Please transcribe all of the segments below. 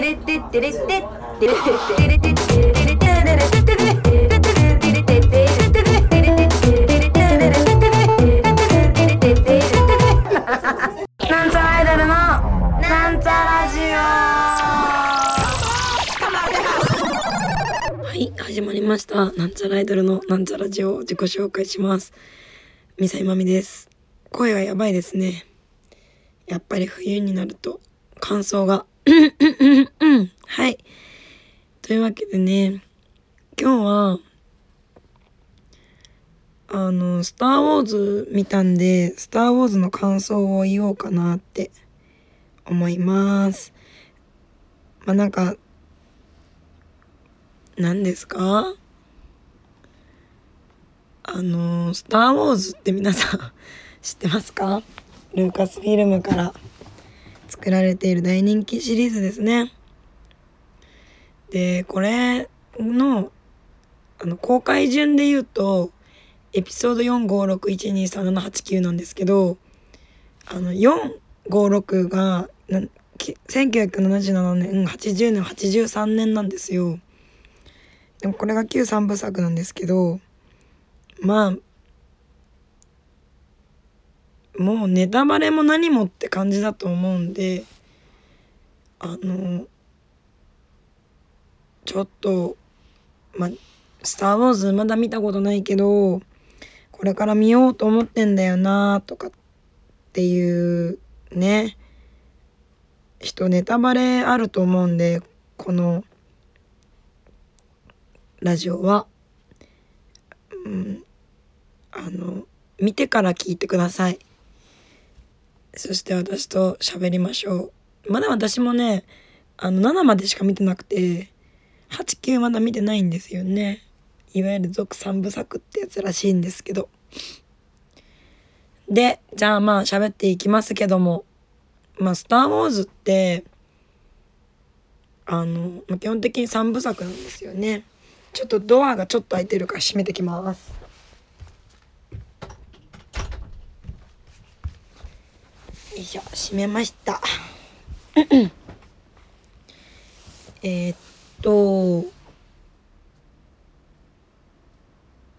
なんちゃらアイドルのなんちゃラジオはい始まりました。なんちゃらアイドルのなんちゃラジオ自己紹介します。みさいまみです。声がやばいですね。やっぱり冬になると乾燥がはい。というわけでね今日はあの、スター・ウォーズ見たんで、スター・ウォーズの感想を言おうかなって思います。まあ、なんか、何ですか？あの、スター・ウォーズって皆さん 知ってますか？ルーカスフィルムから。作られている大人気シリーズですね。で、これの、あの、公開順で言うと、エピソード456123789なんですけどあの456が1977年80年83年なんですよ。でもこれが旧3部作なんですけどまあもうネタバレも何もって感じだと思うんであのちょっとま「スター・ウォーズ」まだ見たことないけどこれから見ようと思ってんだよなとかっていうね人ネタバレあると思うんでこのラジオは、うん、あの見てから聞いてください。そして私と喋りましょうまだ私もねあの7までしか見てなくて89まだ見てないんですよねいわゆる続三部作ってやつらしいんですけど。で、じゃあまあ喋っていきますけども、まあスター・ウォーズって、あの、基本的に3部作なんですよね。ちょっとドアがちょっと開いてるから閉めてきます。いしょ、閉めました。えっと、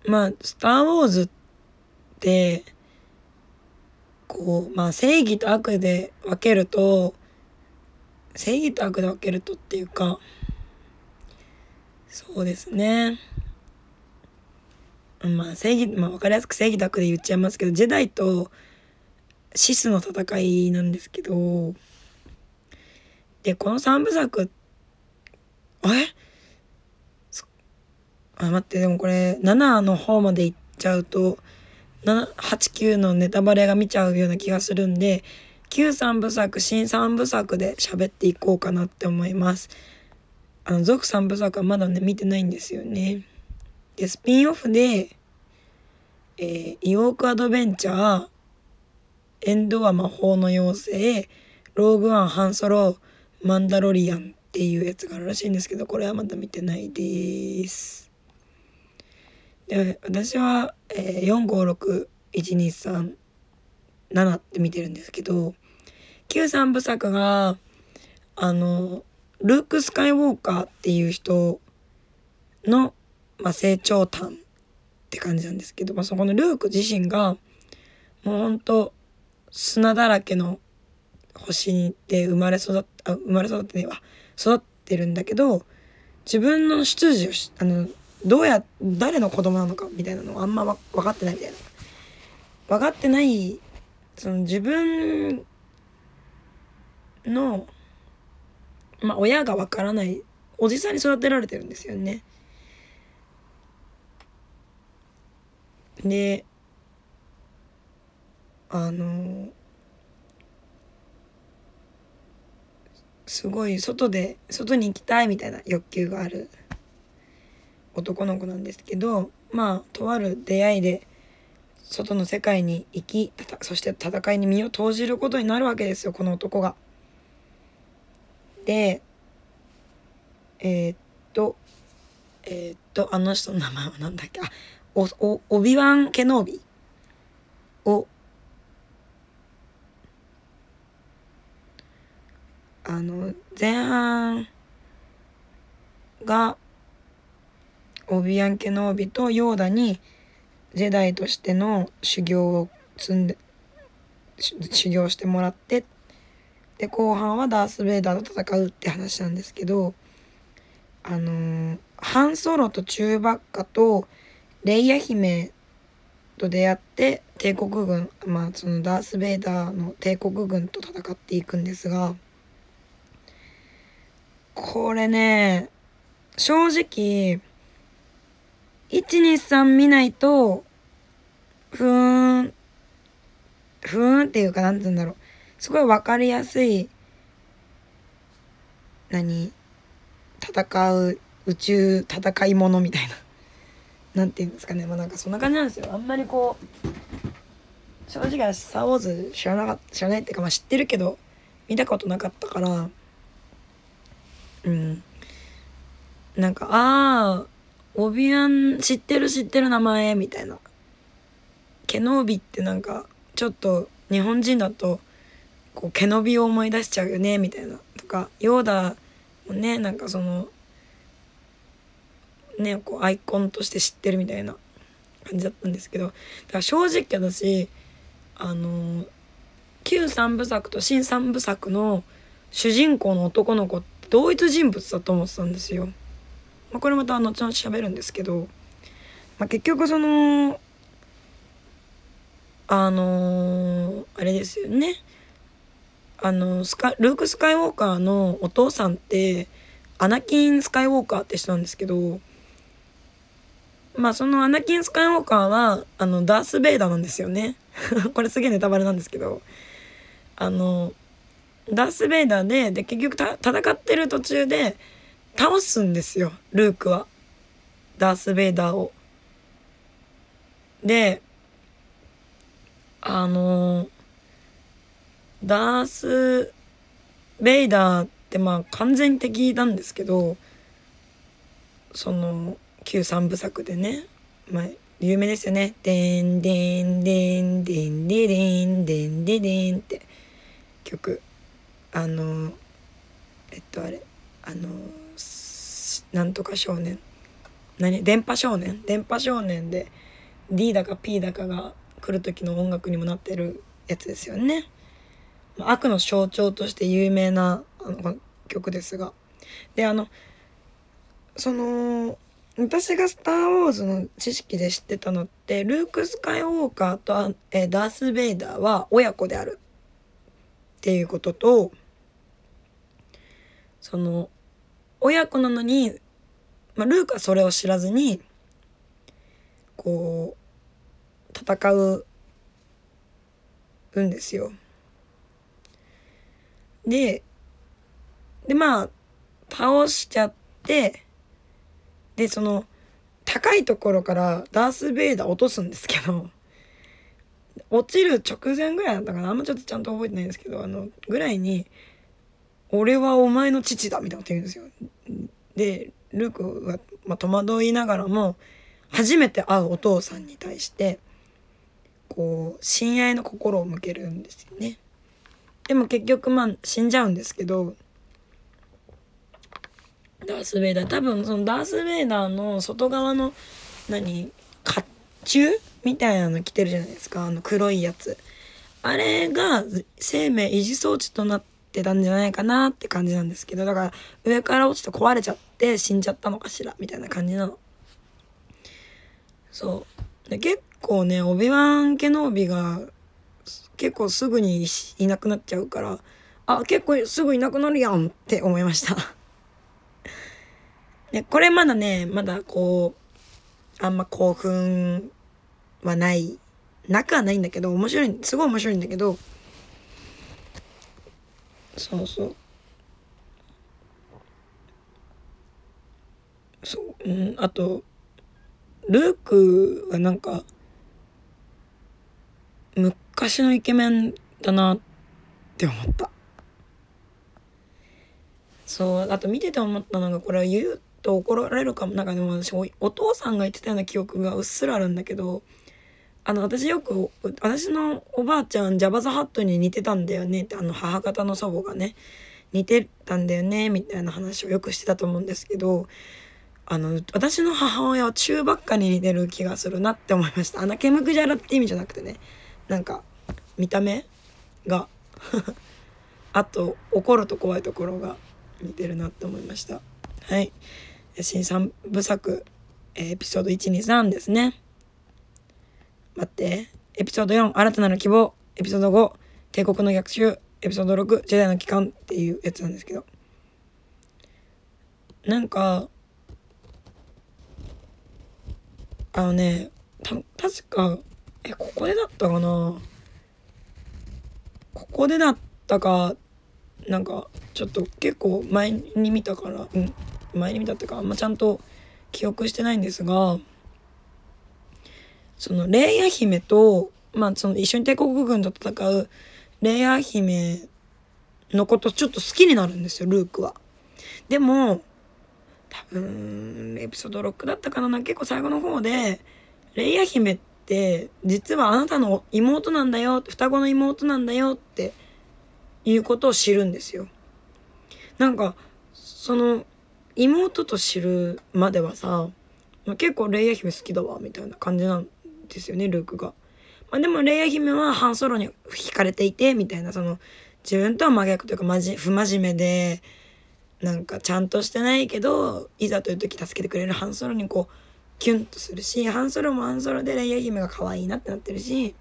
まあ、スター・ウォーズって、こう、まあ、正義と悪で分けると、正義と悪で分けるとっていうか、そうですね。まあ、正義、まあ、分かりやすく正義と悪で言っちゃいますけど、ジェダイとシスの戦いなんですけど、で、この3部作、あれ？あ、待って、でもこれ、7の方まで行っちゃうと、7、8、9のネタバレが見ちゃうような気がするんで、旧3部作、新3部作で喋っていこうかなって思います。あの、続3部作はまだね、見てないんですよね。で、スピンオフで、えー、イオークアドベンチャー、エンドは魔法の妖精、ローグワン、ハンソロ、マンダロリアンっていうやつがあるらしいんですけど、これはまだ見てないです。で私は、えー、456123 7って見てるんですけど旧3部作があのルーク・スカイウォーカーっていう人の、まあ、成長譚って感じなんですけど、まあ、そこのルーク自身がもうほんと砂だらけの星で生まれ育っあ生まれ育ってねは育ってるんだけど自分の出自をあのどうや誰の子供なのかみたいなのがあんま分かってないみたいな分かってないその自分のまあ親が分からないおじさんに育てられてるんですよね。であのすごい外で外に行きたいみたいな欲求がある男の子なんですけどまあとある出会いで外の世界に行きそして戦いに身を投じることになるわけですよこの男が。でえー、っとえー、っとあの人の名前は何だっけ？あおおオビワン・ケノービをあの前半がオビアン・ケノービとヨーダにジェダイとしての修行を積んで修行してもらってで後半はダース・ベイダーと戦うって話なんですけどあのー、ハンソロとチューバッカとレイヤ姫と出会って帝国軍まあそのダース・ベイダーの帝国軍と戦っていくんですがこれね正直123見ないとふーんふーんっていうかなんて言うんだろう。すごい分かりやすい何戦う宇宙戦いものみたいな。なんていうんですかね。まあなんかそんな感じなんですよ。あんまりこう正直「スター・ウォーズ」知らなかった知らないっていうかまあ知ってるけど見たことなかったからうん。なんかああオビアン知ってる知ってる名前みたいな。ケノービってなんかちょっと日本人だとこうケノビを思い出しちゃうよねみたいな。とかヨーダもねなんかそのねこうアイコンとして知ってるみたいな。感じだったんですけど。だから正直私あの旧三部作と新三部作の主人公の男の子って同一人物だと思ってたんですよ。まあ、これまた後々喋るんですけど、まあ、結局そのあのー、あれですよねあのスカルーク・スカイウォーカーのお父さんってアナキン・スカイウォーカーって人なんですけどまあそのアナキン・スカイウォーカーはあのダース・ベイダーなんですよね これすげえネタバレなんですけどあのダース・ベイダーでで結局戦ってる途中で倒すんですよルークは。ダース・ベイダーを。であのダース・ベイダーってまあ完全敵なんですけどその旧三部作でねまあ有名ですよね「でんでんでんでんででんでんででん」って曲。あのえっとあれあのなんとか少年何？電波少年？電波少年で D だか P だかが来る時の音楽にもなってるやつですよね。悪の象徴として有名なあの曲ですが。であのその私が「スター・ウォーズ」の知識で知ってたのってルーク・スカイウォーカーと、えダース・ベイダーは親子であるっていうこととその親子なのに、まあ、ルークはそれを知らずにこう戦うんですよ。ででまあ倒しちゃってでその高いところからダース・ベイダー落とすんですけど落ちる直前ぐらいだったかなあんまちょっとちゃんと覚えてないんですけどあのぐらいに俺はお前の父だみたいなこと言うんですよ。でルークは、まあ、戸惑いながらも初めて会うお父さんに対してこう親愛の心を向けるんですよね。でも結局まあ死んじゃうんですけどダース・ベイダー多分そのダース・ベイダーの外側の何甲冑みたいなの着てるじゃないですかあの黒いやつ。あれが生命維持装置となってってたんじゃないかなって感じなんですけどだから上から落ちて壊れちゃって死んじゃったのかしらみたいな感じなの。そうで結構ねオビワン・ケノービが結構すぐにいなくなっちゃうからあ結構すぐいなくなるやんって思いました でこれまだねまだこうあんま興奮はないなくはないんだけど面白いすごい面白いんだけどそうそう。そううんあとルークはなんか昔のイケメンだなって思った。そうあと見てて思ったのがこれは言うと怒られるかも。なんかでも私お父さんが言ってたような記憶がうっすらあるんだけどあの私よく私のおばあちゃんジャバザハットに似てたんだよね。ってあの母方の祖母がね似てたんだよねみたいな話をよくしてたと思うんですけどあの私の母親は中ばっかに似てる気がするなって思いました。あのケムクジャラって意味じゃなくてね。なんか見た目が あと怒ると怖いところが似てるなって思いました。はい。新三部作エピソード123ですね。待って。エピソード4新たなる希望。エピソード5帝国の逆襲。エピソード6ジェダイの帰還っていうやつなんですけど。なんかあのねた確かえここでだったかな。ここでだったかなんかちょっと結構前に見たからうん前に見たっていうかあんまちゃんと記憶してないんですがそのレイヤ姫とまあその一緒に帝国軍と戦うレイヤ姫のことちょっと好きになるんですよルークは。でも多分エピソード6だったかな結構最後の方でレイヤ姫って実はあなたの妹なんだよ双子の妹なんだよっていうことを知るんですよ。なんかその妹と知るまではさ結構レイヤ姫好きだわみたいな感じなんですよねルークが。まあ、でもレイヤ姫はハンソロに惹かれていてみたいなその自分とは真逆というかまじ不真面目でなんかちゃんとしてないけどいざという時助けてくれるハンソロにこうキュンとするしハンソロもハンソロでレイヤ姫が可愛いなってなってるし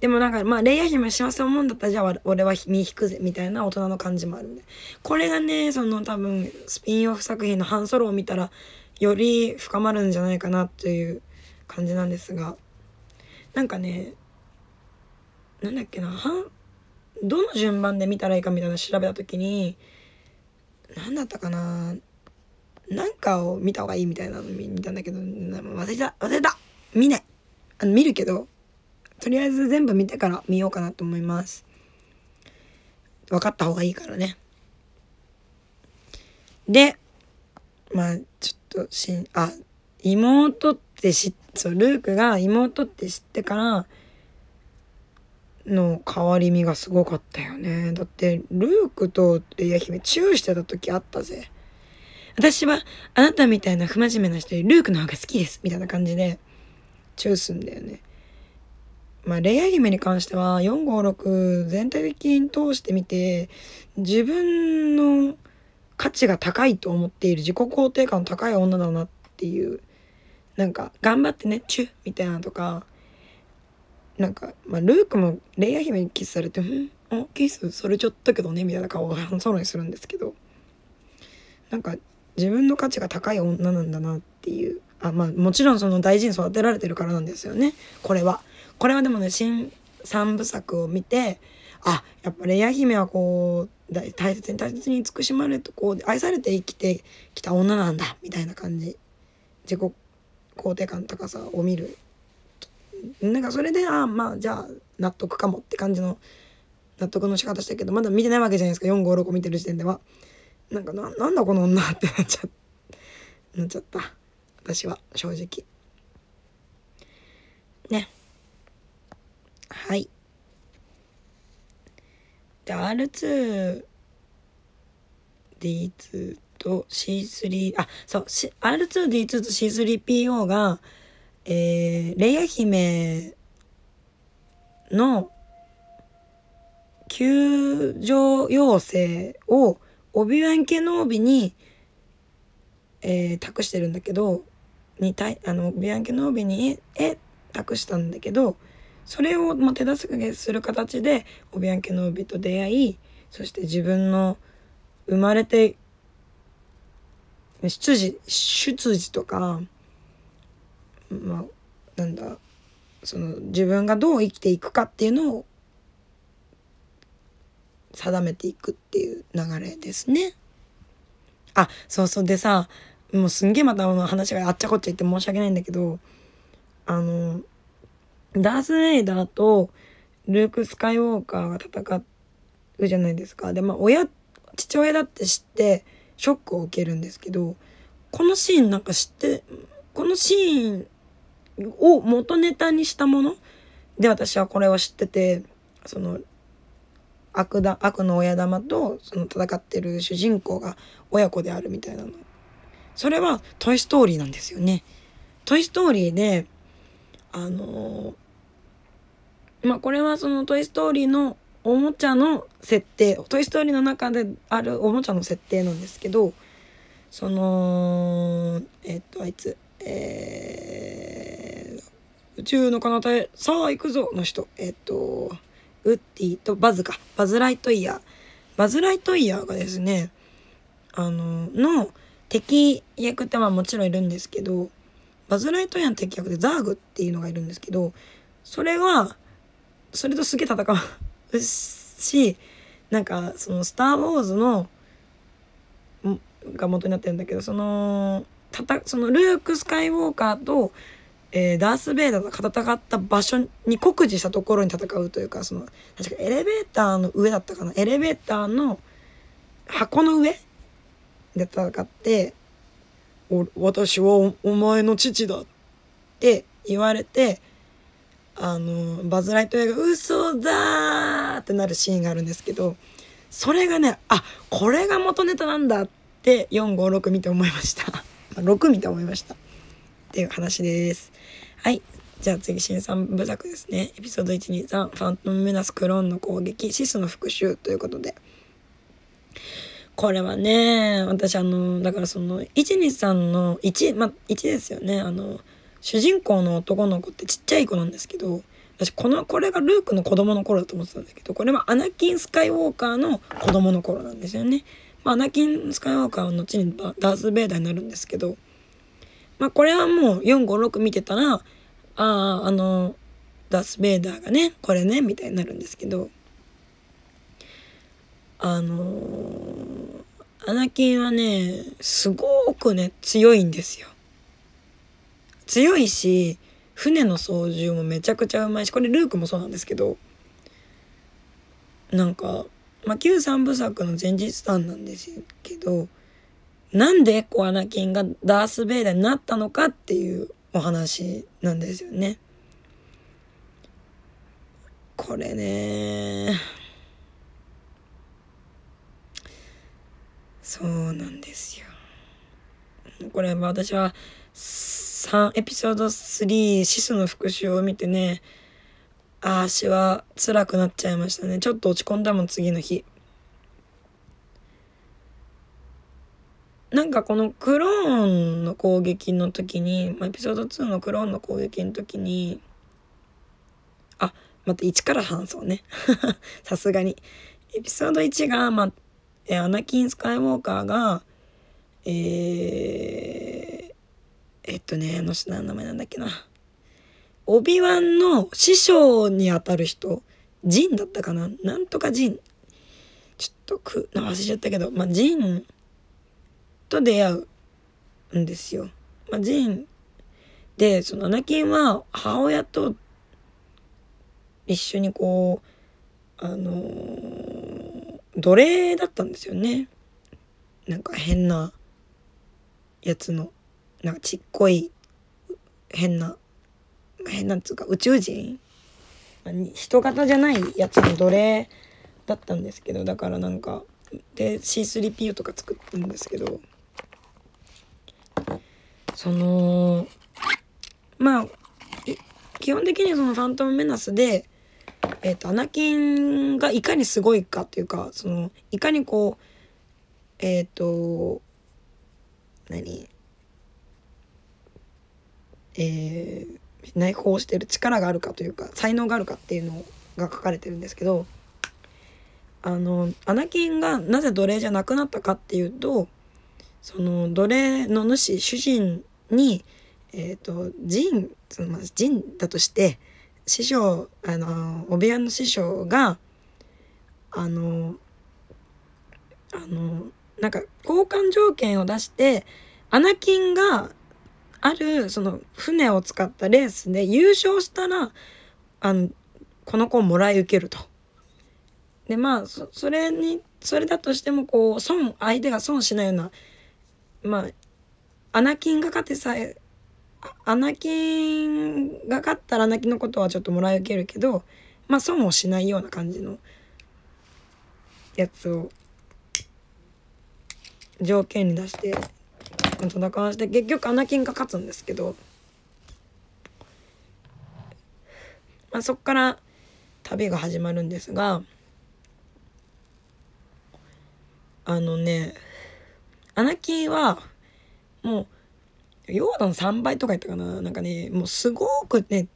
でもなんかまあレイヤ姫幸せ思うんだったらじゃあ俺は身引くぜみたいな大人の感じもあるんでこれがねその多分スピンオフ作品のハンソロを見たらより深まるんじゃないかなっていう感じなんですがなんかねなんだっけなどの順番で見たらいいかみたいな調べた時に何だったかななんかを見た方がいいみたいなの見たんだけど忘れた忘れた見ない。あの見るけどとりあえず全部見てから見ようかなと思います。分かった方がいいからね。でまあちょっとしんあ妹って知っそうルークが妹って知ってからの変わり身がすごかったよね。だってルークとレイヤ姫チューしてた時あったぜ。私はあなたみたいな不真面目な人よりルークの方が好きです。みたいな感じでチューすんだよね。まあレイヤ姫に関しては456全体的に通してみて自分の価値が高いと思っている自己肯定感の高い女だなっていうなんか頑張ってねチュみたいなとかなんか、まあ、ルークもレイヤ姫にキスされて「うんあキスされちゃったけどね」みたいな顔をソロにするんですけどなんか自分の価値が高い女なんだなっていうあまあもちろんその大事に育てられてるからなんですよねこれは。これはでもね新三部作を見てあやっぱレイヤ姫はこう大切に大切に慈しまれてこう愛されて生きてきた女なんだみたいな感じ自己肯定感の高さを見る。なんかそれでああまあじゃあ納得かもって感じの納得の仕方したけどまだ見てないわけじゃないですか。456見てる時点では。なんかななんだこの女ってなっちゃなっちゃった。私は正直。ね。はい。で R2D2 と C3 あそう R2D2 と C3PO がえー、レイヤ姫の救助要請をオビワン・ケノービに、えー、託してるんだけどにたいあのオビワン・ケノービにえ託したんだけどそれを、まあ、手助けする形でオビワン・ケノービと出会いそして自分の生まれて出自出自とかまあなんだその自分がどう生きていくかっていうのを定めていくっていう流れですね。あそうそうでさもうすんげえまた話があっちゃこっちゃ言って申し訳ないんだけどあのダース・レイダーとルーク・スカイウォーカーが戦うじゃないですか。でまあ親父親だって知ってショックを受けるんですけどこのシーンなんか知ってこのシーンを元ネタにしたもので私はこれを知っててその悪だ悪の親玉とその戦ってる主人公が親子であるみたいなのそれは「トイ・ストーリー」なんですよね。トイ・ストーリーであのまあこれはその「トイ・ストーリー」のおもちゃの設定「トイ・ストーリー」の中であるおもちゃの設定なんですけどそのえっとあいつえー、宇宙の彼方へさあ行くぞの人えっとウッディとバズか。バズ・ライトイヤー。バズ・ライトイヤーがですねあのの敵役ってまあもちろんいるんですけどバズ・ライトイヤーの敵役でザーグっていうのがいるんですけどそれはそれとすげえ戦う。しなんかその「スター・ウォーズの」が元になってるんだけどそのたたそのルーク・スカイウォーカーと、えー、ダース・ベイダーが戦った場所に酷似したところに戦うというかその確かエレベーターの上だったかな？エレベーターの箱の上で戦って「私はお前の父だ」って言われてあのバズ・ライトイヤーが「嘘だ!」ってなるシーンがあるんですけどそれがねあこれが元ネタなんだって456見て思いました。6見て思いました。っていう話です。はい。じゃあ次新3部作ですね。エピソード123ファントム・メナス・クローンの攻撃シスの復讐ということで。これはね私あのだからその123の1まあ1ですよね。あの主人公の男の子ってちっちゃい子なんですけど私このこれがルークの子供の頃だと思ってたんですけどこれはアナキン・スカイウォーカーの子供の頃なんですよね。まあ、アナキン・スカイウォーカーは後にダース・ベイダーになるんですけど、まあ、これはもう456見てたらあああのダース・ベイダーがねこれねみたいになるんですけどあのー、アナキンはね、すごくね、強いんですよ。強いし、船の操縦もめちゃくちゃうまいし、これルークもそうなんですけど、なんか、まあ、旧三部作の前日談なんですけど、なんでこうアナキンがダース・ベイダーになったのかっていうお話なんですよね。これねそうなんですよ。これ私は3エピソード3シスの復讐を見てねあ足は辛くなっちゃいましたね。ちょっと落ち込んだもん次の日。なんかこのクローンの攻撃の時に、まあ、エピソード2のクローンの攻撃の時にあまた1から話そうね。さすがに。エピソード1がまあアナキン・スカイウォーカーがえー、えっとねあの人何の名前なんだっけな。オビワンの師匠にあたる人ジンだったかな？なんとかジン。ちょっとく忘れちゃったけどまあジンと出会うんですよ。まあ、ジン。でそのアナキンは母親と一緒にこうあのー奴隷だったんですよね。なんか変なやつの。なんかちっこい変な変なんつうか宇宙人？人型じゃないやつの奴隷だったんですけどだからなんかで C3PO とか作ってるんですけど。そのまあ基本的にそのファントムメナスでえっ、ー、とアナキンがいかにすごいかっていうかそのいかにこうえっ、ー、と何？えー、内包してる力があるかというか才能があるかっていうのが書かれてるんですけどあのアナキンがなぜ奴隷じゃなくなったかっていうとその奴隷の主主人にえっ、ー、とジンそのまあジンだとして師匠あのオビアンの師匠があのあのなんか交換条件を出してアナキンがあるその船を使ったレースで優勝したらあのこの子をもらい受けると。でまあそそれにそれだとしてもこう損相手が損しないようなまあアナキンが勝ってさえアナキンが勝ったらアナキンのことはちょっともらい受けるけどまあ損をしないような感じのやつを条件に出して戦わして結局アナキンが勝つんですけど、まあ、そっから旅が始まるんですが。あのねアナキンはもうヨーダの3倍とか言ったかな？なんかねもうすごくね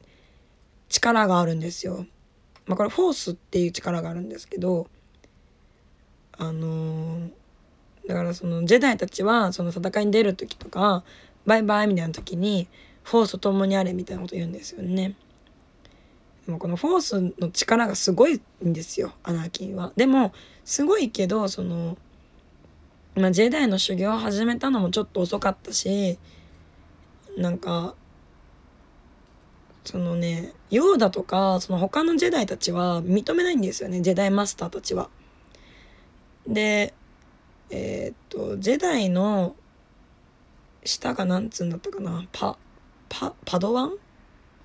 力があるんですよ。まあ、これフォースっていう力があるんですけど。あのー、だからそのジェダイたちはその戦いに出る時とかバイバイみたいな時にフォースと共にあれみたいなこと言うんですよね。でもこのフォースの力がすごいんですよアナーキンは。でもすごいけどその、まあ、ジェダイの修行を始めたのもちょっと遅かったしなんかそのねヨーダとかその他のジェダイたちは認めないんですよねジェダイマスターたちは。でえー、っとジェダイの下が何つうんだったかな？パパパドワン？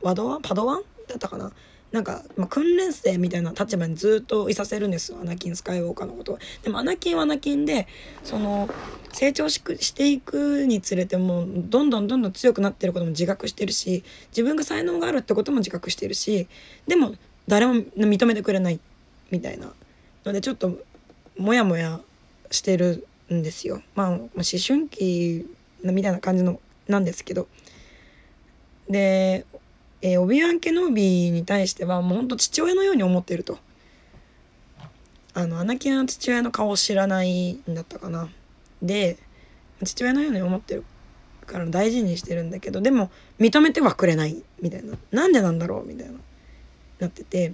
ワドワン？パドワンだったかな？なんか、まあ、訓練生みたいな立場にずっといさせるんですよアナキン・スカイウォーカーのこと。でもアナキンはアナキンでその成長ししていくにつれてもどんどんどんどん強くなってることも自覚してるし自分が才能があるってことも自覚してるしでも誰も認めてくれないみたいなのでちょっとモヤモヤしてるんですよ。まあ思春期みたいな感じのなんですけど。でえー、オビワン・ケノービーに対してはもうほんと父親のように思ってると。あのアナキンの父親の顔を知らないんだったかな。で父親のように思ってるから大事にしてるんだけどでも認めてはくれないみたいななんでなんだろうみたいななってて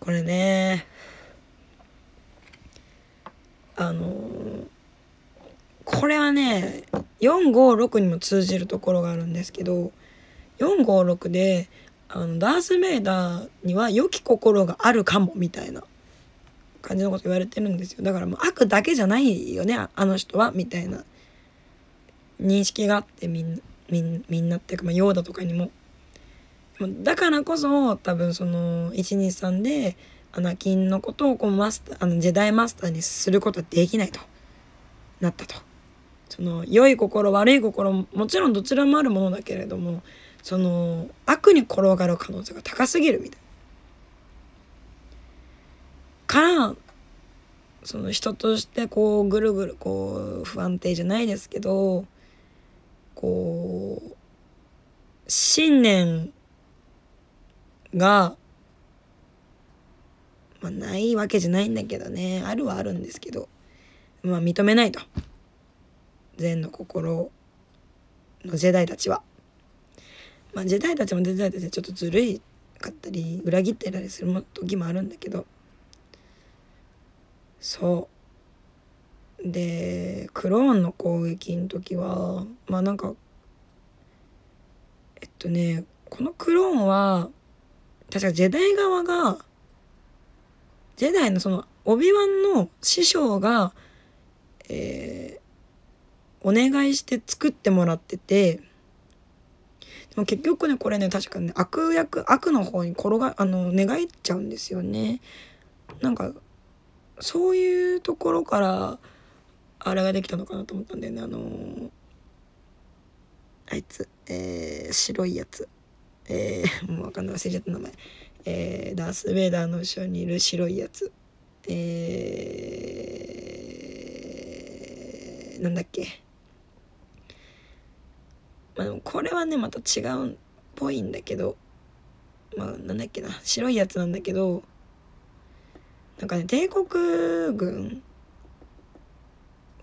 これねあのーこれはね456にも通じるところがあるんですけど456であのダース・メイダーには良き心があるかもみたいな感じのこと言われてるんですよだからもう悪だけじゃないよねあの人はみたいな認識があってみんなみんみんなっていうか、まあ、ヨーダとかにも。だからこそ多分その123でアナキンのことをこうマスターあのジェダイマスターにすることはできないとなったと。その良い心悪い心もちろんどちらもあるものだけれどもその悪に転がる可能性が高すぎるみたいな。からその人としてこうぐるぐるこう不安定じゃないですけどこう信念が、まあ、ないわけじゃないんだけどね。あるはあるんですけど。まあ認めないと。善の心のジェダイたちは。まあジェダイたちもジェダイたちでちょっとずるいかったり裏切ってたりする時もあるんだけど。そう。でクローンの攻撃の時はまあなんかえっとねこのクローンは確かジェダイ側がジェダイのそのオビワンの師匠がえー、お願いして作ってもらっててでも結局ねこれね確かね悪役悪の方に転があの寝返っちゃうんですよね。なんかそういうところからあれができたのかなと思ったんだよね。あのー、あいつ、えー、白いやつ。えー、もう分かんない。忘れちゃった名前。えー、ダース・ベイダーの後ろにいる白いやつ。えー、なんだっけ。まあでもこれはねまた違うっぽいんだけど。まあなんだっけな。白いやつなんだけど。なんかね帝国軍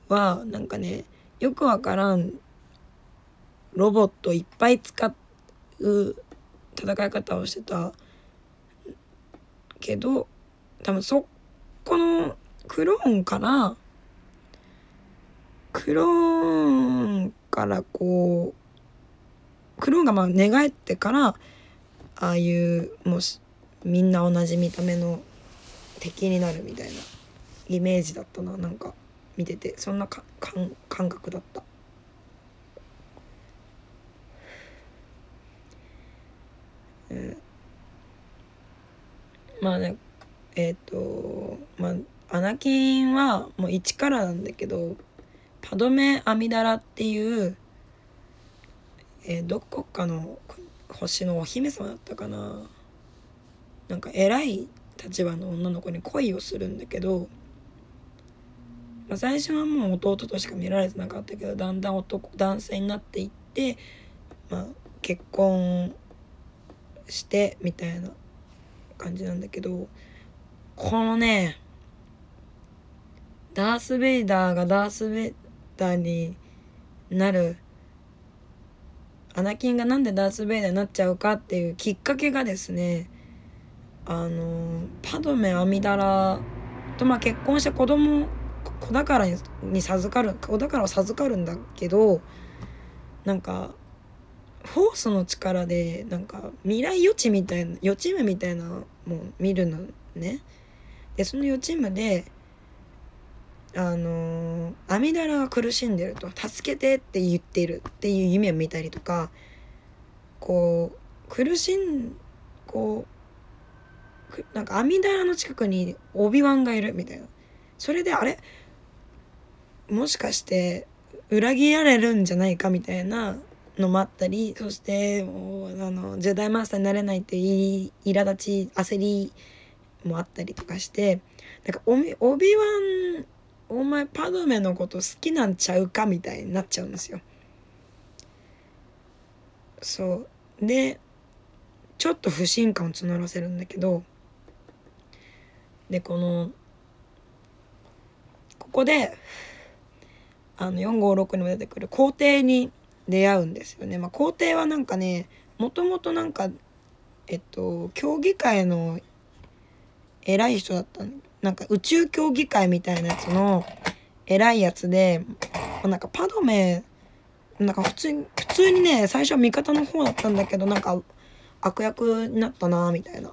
はなんかねよくわからんロボットいっぱい使う戦い方をしてたけど多分そこのクローンからクローンからこうクローンがまあ寝返ってからああいうもうみんな同じ見た目の敵になるみたいなイメージだったななんか見ててそんなか感感覚だった。うん、まあねえっ、とまあアナキンはもう一からなんだけどパドメ・アミダラっていう、えーどこかの星のお姫様だったかな。なんか偉い立場の女の子に恋をするんだけど、まあ、最初はもう弟としか見られてなかったけどだんだん男男性になっていって、まあ、結婚してみたいな。感じなんだけどこのねダース・ベイダーがダース・ベイダーになるアナキンがなんでダース・ベイダーになっちゃうかっていうきっかけがですねあのパドメ・アミダラとまあ結婚して子供子宝に授かる子宝を授かるんだけどなんかフォースの力でなんか未来予知みたいな予知夢みたいなのも見るのね。でその予知夢であの阿弥陀羅が苦しんでると「助けて」って言ってるっていう夢を見たりとかこう苦しんこうなんか阿弥陀羅の近くにオビワンがいるみたいな。それであれ？もしかして裏切られるんじゃないかみたいなのもあったりそしてもうあのジェダイマスターになれないっていうい苛立ち焦りもあったりとかしてなんかオビオビワンお前パドメのこと好きなんちゃうかみたいになっちゃうんですよ。そうでちょっと不信感を募らせるんだけどでこのここであの456にも出てくる皇帝に出会うんですよね。まあ、皇帝はなんかねもともとなんかえっと競技会の偉い人だったなんか宇宙競技会みたいなやつの偉いやつでなんかパドメなんか普通に普通にね最初は味方の方だったんだけどなんか悪役になったなみたいな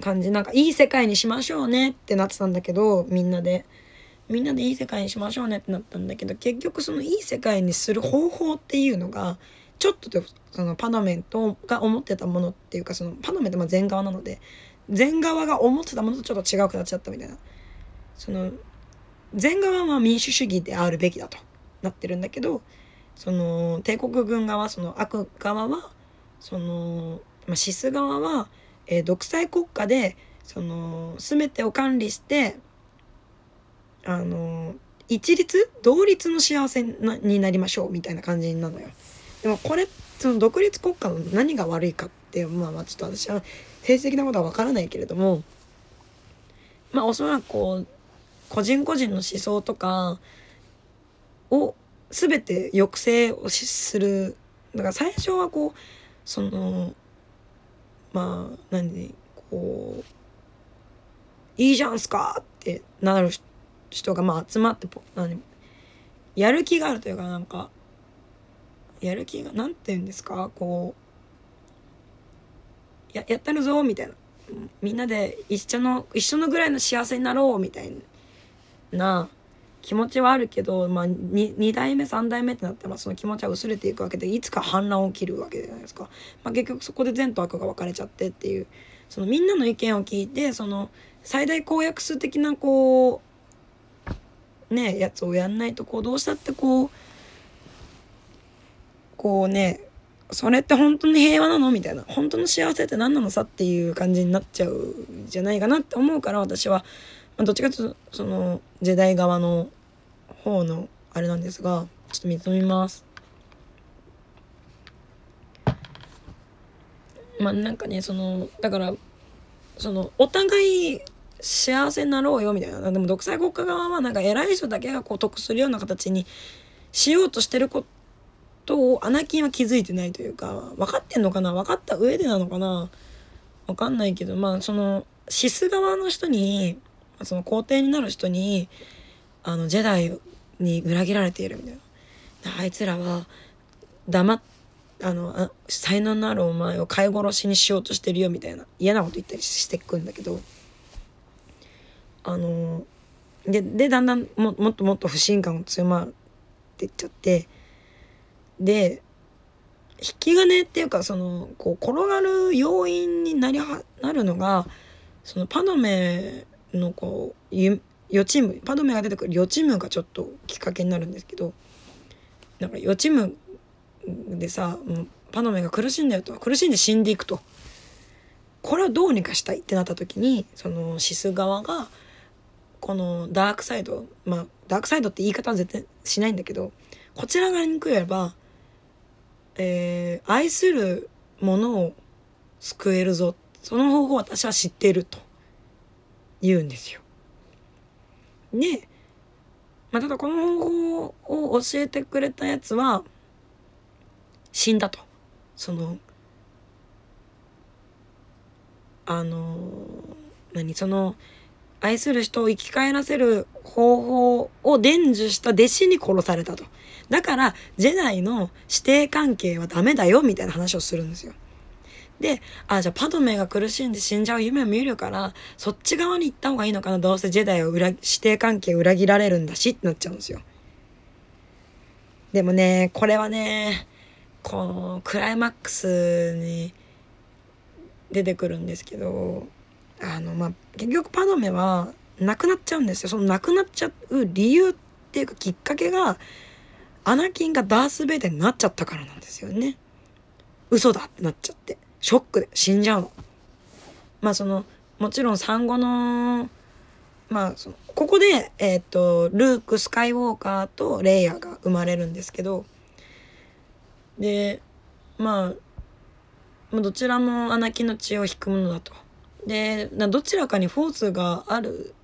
感じなんかいい世界にしましょうねってなってたんだけどみんなでみんなでいい世界にしましょうねってなったんだけど結局そのいい世界にする方法っていうのがちょっとでそのパドメントが思ってたものっていうかそのパドメンってまあ前側なので前側が思ってたものとちょっと違う形だったみたいな。その前側は民主主義であるべきだとなってるんだけどその帝国軍側その悪側はその、まあ、シス側は、えー独裁国家でその全てを管理してあの一律？同律の幸せなになりましょうみたいな感じなのよ。でもこれその独立国家の何が悪いかってまあまあちょっと私は政治的なことは分からないけれどもまあおそらくこう個人個人の思想とかを全て抑制をするだから最初はこうそのまあ何？こう「いいじゃんすか!」ってなる人がまあ集まってぽ何やる気があるというかなんかやる気がなんて言うんですかこうややったるぞみたいな。みんなで一緒の一緒のぐらいの幸せになろうみたいな気持ちはあるけど、まあ、2, 2代目3代目ってなったらその気持ちは薄れていくわけでいつか反乱起きるわけじゃないですか、まあ、結局そこで善と悪が分かれちゃってっていうそのみんなの意見を聞いてその最大公約数的なこうねやつをやんないとこうどうしたってこうこうねそれって本当に平和なの？みたいな。本当の幸せって何なのさっていう感じになっちゃうじゃないかなって思うから私は、まあ、どっちかというとそのジェダイ側の方のあれなんですがちょっと見つみます。まあなんかねそのだからそのお互い幸せになろうよみたいな。でも独裁国家側はなんか偉い人だけがこう得するような形にしようとしてることをアナキンは気づいてないというか分かってんのかな？分かった上でなのかな？分かんないけどまあそのシス側の人にその皇帝になる人にあのジェダイに裏切られているみたいな。あいつらは黙っあのあ才能のあるお前を飼い殺しにしようとしてるよみたいな。嫌なこと言ったりしてくんだけど。あのででだんだんももっともっと不信感が強まっていっちゃってで引き金っていうかそのこう転がる要因になりはなるのがそのパドメのこう予知夢パドメが出てくる予知夢がちょっときっかけになるんですけどなんか予知夢でさパドメが苦しんだよと苦しんで死んでいくと。これをどうにかしたいってなった時にそのシス側がこのダークサイドまあダークサイドって言い方は絶対しないんだけどこちら側に来れば、えー、愛するものを救えるぞその方法を私は知っていると言うんですよ。で、まあ、ただこの方法を教えてくれたやつは死んだと。そのあの何？その愛する人を生き返らせる方法を伝授した弟子に殺されたと。だから、ジェダイの師弟関係はダメだよ、みたいな話をするんですよ。で、あ、じゃあパドメが苦しんで死んじゃう夢を見るから、そっち側に行った方がいいのかな、どうせジェダイを裏、師弟関係を裏切られるんだし、ってなっちゃうんですよ。でもね、これはね、このクライマックスに出てくるんですけど、あの、まあ、結局パドメは亡くなっちゃうんですよ。その亡くなっちゃう理由っていうかきっかけが、アナキンがダース・ベイダーになっちゃったからなんですよね。嘘だってなっちゃって。ショックで死んじゃうの。まあその、もちろん産後の、まあその、ここで、えっ、と、ルーク・スカイウォーカーとレイヤーが生まれるんですけど、で、まあ、どちらもアナキンの血を引くものだと。でどちらかにフォースがある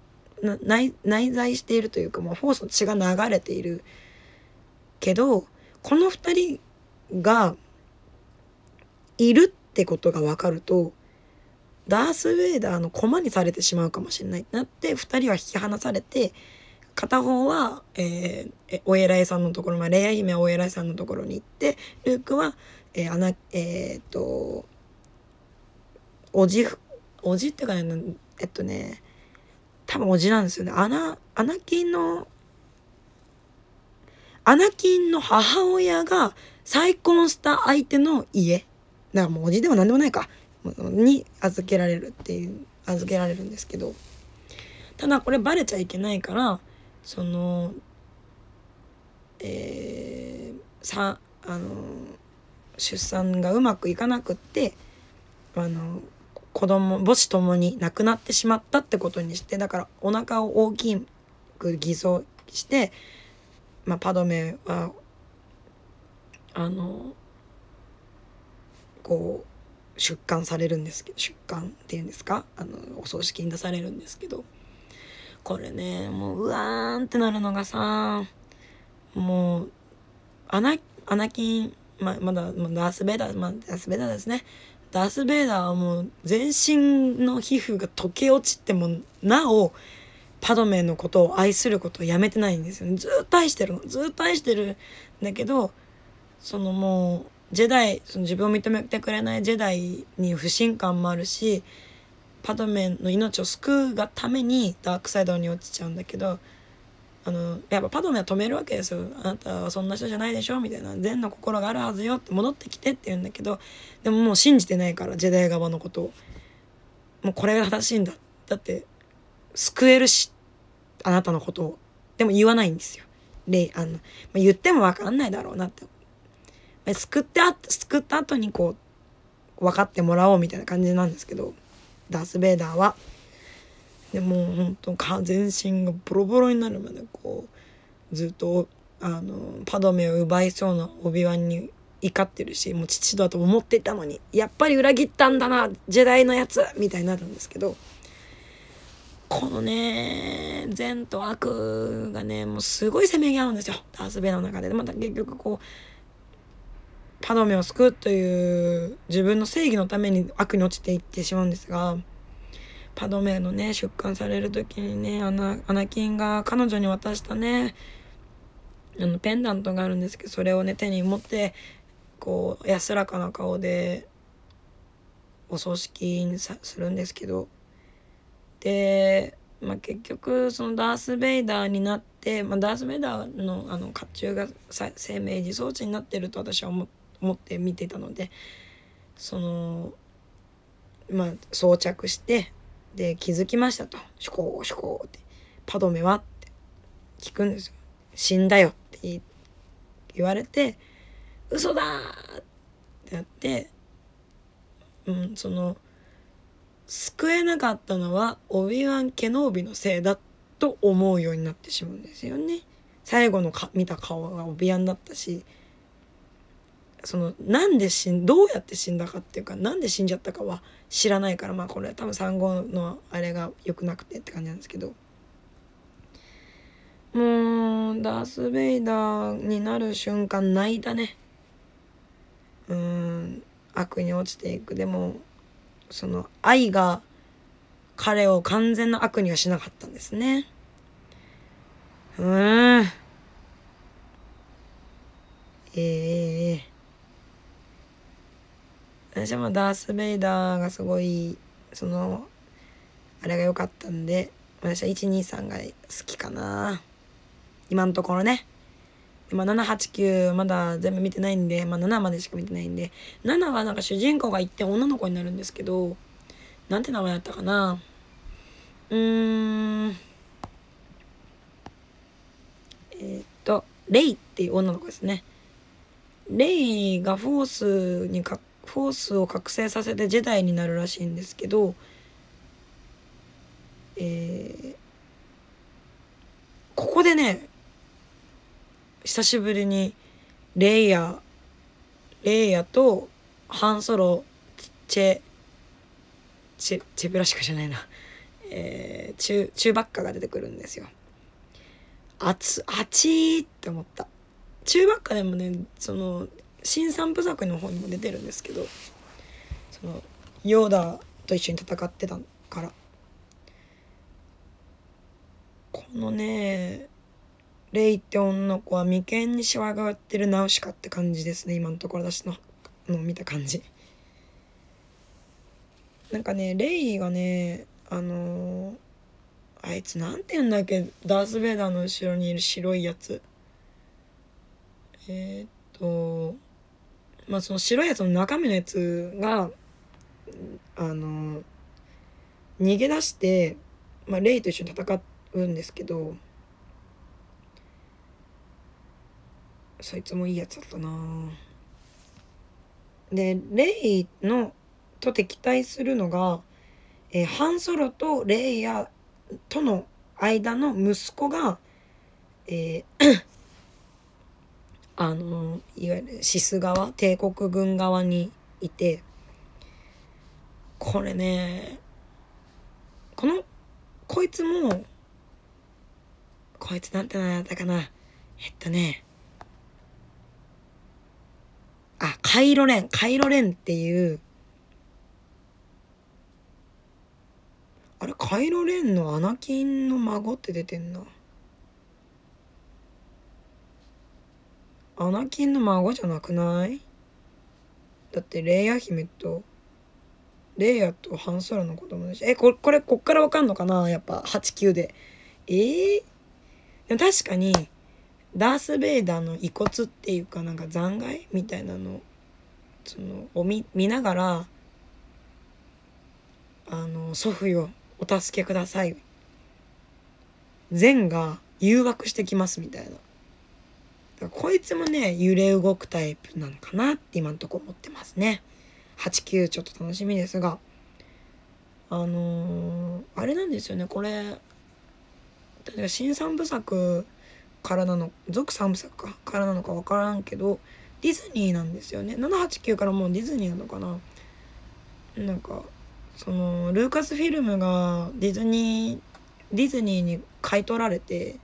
内内在しているというかもうフォースの血が流れているけどこの2人がいるってことが分かるとダース・ベイダーの駒にされてしまうかもしれないなって2人は引き離されて片方は、えー、お偉いさんのところ、まあ、レイヤ姫はお偉いさんのところに行ってルークは、えー、アナえー、っとおじおじってかねえっとね多分おじなんですよね。アナアナキンのアナキンの母親が再婚した相手の家。だからもうおじでは何でもないか。に預けられるっていう預けられるんですけど。ただこれバレちゃいけないからそのえー、さあの出産がうまくいかなくってあの子供母子ともに亡くなってしまったってことにしてだからお腹を大きく偽装して、まあ、パドメはあのこう出棺されるんですけど出棺っていうんですか？あのお葬式に出されるんですけど。これねもううわーんってなるのがさもうアナアナキンままだ、まダース・ベダー、まあ、ダース・ベダーですね。ダース・ベイダーはもう全身の皮膚が溶け落ちてもなおパドメのことを愛することをやめてないんですよね。ずっと愛してるの。ずっと愛してるんだけどそのもうジェダイその自分を認めてくれないジェダイに不信感もあるしパドメの命を救うがためにダークサイドに落ちちゃうんだけどあのやっぱパドメは止めるわけですよ。あなたはそんな人じゃないでしょみたいな。善の心があるはずよって戻ってきてって言うんだけどでももう信じてないからジェダイ側のことを。もうこれが正しいんだ。だって救えるしあなたのことを。でも言わないんですよ。であの、まあ、言っても分かんないだろうなって、ま、救ってあ救った後にこう分かってもらおうみたいな感じなんですけどダース・ベイダーは。でもうほんと全身がボロボロになるまでこうずっとあのパドメを奪いそうなオビワンに怒ってるしもう父だと思っていたのにやっぱり裏切ったんだなジェダイのやつみたいになるんですけどこのね善と悪がねもうすごいせめぎ合うんですよ。ダース・ベイの中で。また結局こうパドメを救うという自分の正義のために悪に落ちていってしまうんですがパドメのね出棺される時にねアナアナキンが彼女に渡したねあのペンダントがあるんですけどそれをね手に持ってこう安らかな顔でお葬式にさするんですけど。で、まあ、結局そのダース・ベイダーになって、まあ、ダース・ベイダーのあの甲冑が生命維持装置になってると私は思って見てたのでそのまあ装着してで気づきましたと「シュコーシュコー」って「パドメは?」って聞くんですよ「死んだよ」って言われて「嘘だ!」ってなってうんその救えなかったのはオビワン・ケノービのせいだと思うようになってしまうんですよね。最後のか見た顔がオビワンだったしそのなんで死んどうやって死んだかっていうかなんで死んじゃったかは知らないからまあこれ多分産後のあれが良くなくてって感じなんですけど。もうダース・ベイダーになる瞬間泣いたね。うん悪に落ちていく。でもその愛が彼を完全な悪にはしなかったんですね。うん。ええー。私はまあダース・ベイダーがすごいそのあれが良かったんで私は123が好きかな。今のところね。今789まだ全部見てないんで、まあ、7までしか見てないんで。7はなんか主人公が行って女の子になるんですけどなんて名前だったかな。うーん。えー、っとレイっていう女の子ですね。レイがフォースにかフォースを覚醒させてジェダイになるらしいんですけど、えー、ここでね久しぶりにレイヤーレイヤーとハンソロチェチェチェブラシカじゃないな、えー、チュチューバッカが出てくるんですよ。あつあちーって思った。チューバッカでもねその新三部作の方にも出てるんですけどそのヨーダと一緒に戦ってたから。このねレイって女の子は眉間にシワが寄ってるナウシカって感じですね今のところ私のの見た感じ。なんかねレイがねあのー、あいつなんて言うんだっけダース・ベイダーの後ろにいる白いやつ。えー、っとまあその白いやつの中身のやつがあの逃げ出して、まあ、レイと一緒に戦うんですけどそいつもいいやつだったな。でレイのと敵対するのが、えー、ハンソロとレイヤとの間の息子が、えーあのいわゆるシス側帝国軍側にいてこれねこのこいつもこいつなんて名前だったかなえっとねあカイロレンカイロレンっていうあれカイロレンのアナキンの孫って出てんな。アナキンの孫じゃなくない？だってレイヤ姫とレイヤとハンソロの子供だしえここれこっからわかんのかな？やっぱ89で。えー、でも確かにダース・ベイダーの遺骨っていうかなんか残骸みたいなのそのを見見ながらあの祖父よお助けください。善が誘惑してきますみたいな。こいつもね、揺れ動くタイプなのかなって今のとこ思ってますね。8、9ちょっと楽しみですが、あのー、あれなんですよね、これ、例えば新三部作からなの、続三部作かからなのか分からんけど、ディズニーなんですよね。789からもうディズニーなのかななんか、その、ルーカスフィルムがディズニー、ディズニーに買い取られて、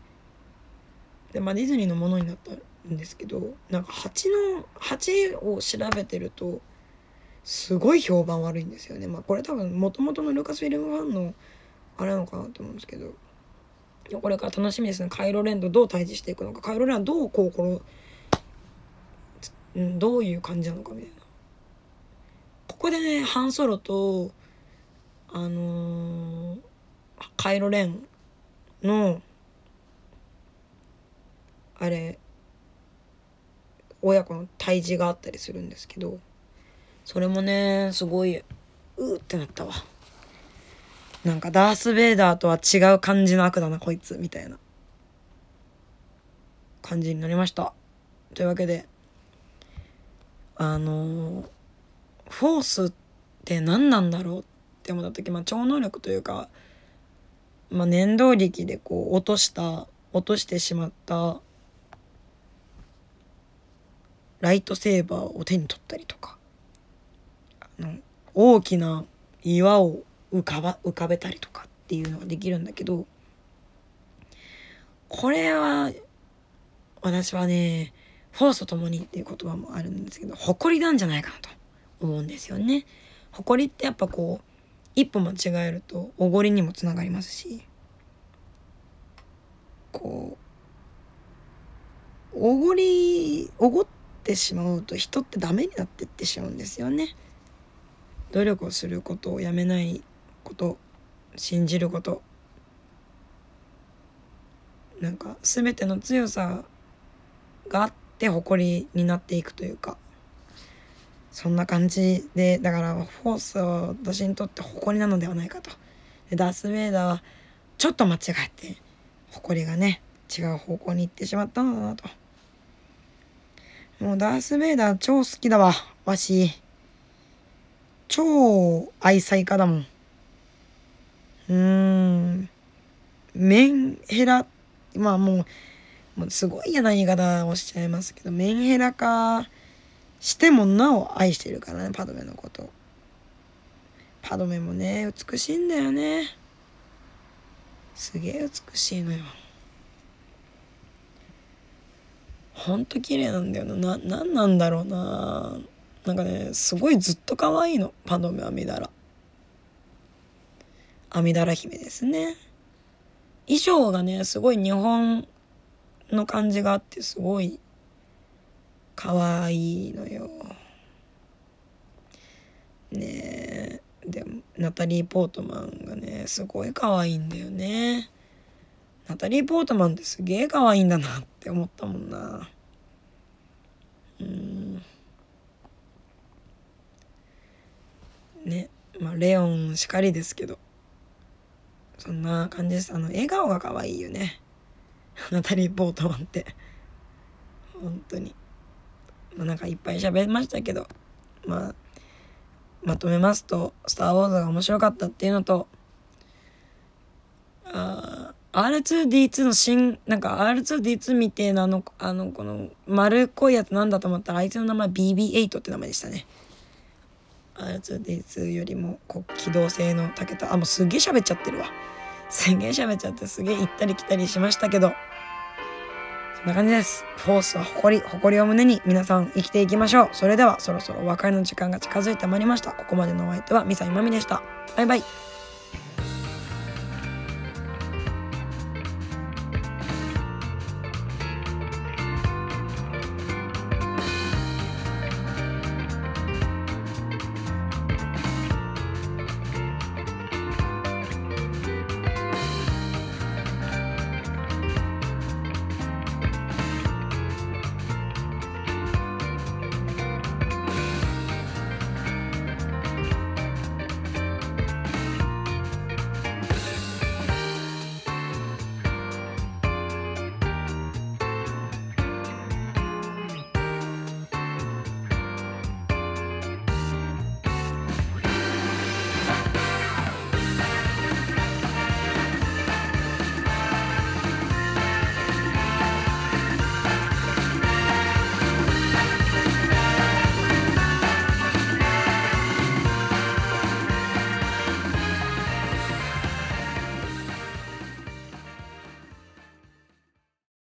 で、まあディズニーのものになったんですけどなんか蜂の蜂を調べてるとすごい評判悪いんですよね。まあこれ多分もともとのルカスフィルムファンのあれなのかなと思うんですけど。これから楽しみですね。カイロレンとどう対峙していくのか。カイロレンはどうこうこの、うん、どういう感じなのかみたいな。ここでねハンソロとあのー、カイロレンのあれ親子の対峙があったりするんですけどそれもねすごいうーってなったわ。なんかダース・ベイダーとは違う感じの悪だなこいつみたいな。感じになりました。というわけであのフォースって何なんだろうって思った時、まあ、超能力というか、まあ、念動力でこう落とした落としてしまったライトセーバーを手に取ったりとか。あの大きな岩を浮かば浮かべたりとかっていうのができるんだけど。これは私はねフォースと共にっていう言葉もあるんですけど誇りなんじゃないかなと思うんですよね。誇りってやっぱこう一歩間違えるとおごりにもつながりますし。こうおごりおごっててしまうと人ってダメになってってしまうんですよね。努力をすることをやめないこと信じること。なんか全ての強さがあって誇りになっていくというかそんな感じでだからフォースは私にとって誇りなのではないかと。でダース・ベイダーはちょっと間違えて誇りがね違う方向に行ってしまったのだなと。もうダース・ベイダー超好きだわわし。超愛妻家だもん。うーん。メンヘラまあもうもうすごい嫌な言い方をしちゃいますけどメンヘラ化してもなお愛してるからねパドメのこと。パドメもね美しいんだよね。すげえ美しいのよ。ほんと綺麗なんだよな。な何なんだろうな。なんかねすごいずっと可愛いの。パドメアミダラ。阿弥陀羅姫ですね。衣装がねすごい日本の感じがあってすごい可愛いのよ。ねえ。でもナタリー・ポートマンがねすごい可愛いんだよね。ナタリー・ポートマンってすげえ可愛いんだなっって思ったもんな。うん。ねまあレオンしかりですけど。そんな感じです。あの笑顔が可愛いよね。ナタリー・ポートマンって。本当に。まあなんかいっぱい喋りましたけど。まあまとめますと「スター・ウォーズ」が面白かったっていうのとあ R2D2 の新なんか R2D2 みてえなあのあのこの丸っこいやつなんだと思ったらあいつの名前 BB8 って名前でしたね。R2D2 よりもこう機動性のたけたあもうすげえ喋っちゃってるわ。すげえ喋っちゃってすげえ行ったり来たりしましたけど。そんな感じです。フォースは誇り誇りを胸に皆さん生きていきましょう。それではそろそろお別れの時間が近づいてまいりました。ここまでのお相手はミサイマミでした。バイバイ。